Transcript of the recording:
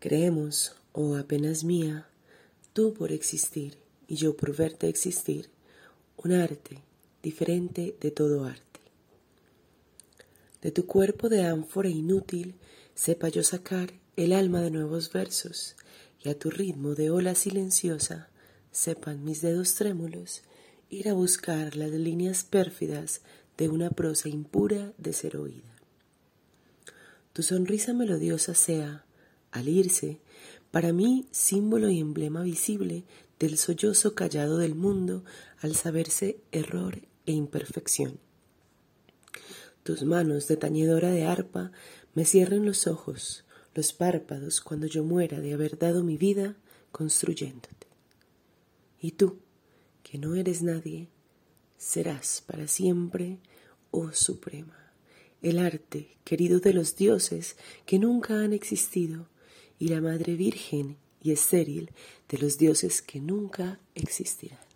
Creemos, oh apenas mía, tú por existir y yo por verte existir, un arte diferente de todo arte. De tu cuerpo de ánfora inútil sepa yo sacar el alma de nuevos versos, y a tu ritmo de ola silenciosa sepan mis dedos trémulos ir a buscar las líneas pérfidas de una prosa impura de ser oída. Tu sonrisa melodiosa sea, al irse, para mí símbolo y emblema visible del sollozo callado del mundo al saberse error e imperfección. Tus manos de tañedora de arpa me cierren los ojos, los párpados cuando yo muera de haber dado mi vida construyéndote. Y tú, que no eres nadie, serás para siempre, oh Suprema, el arte querido de los dioses que nunca han existido y la Madre Virgen y estéril de los dioses que nunca existirán.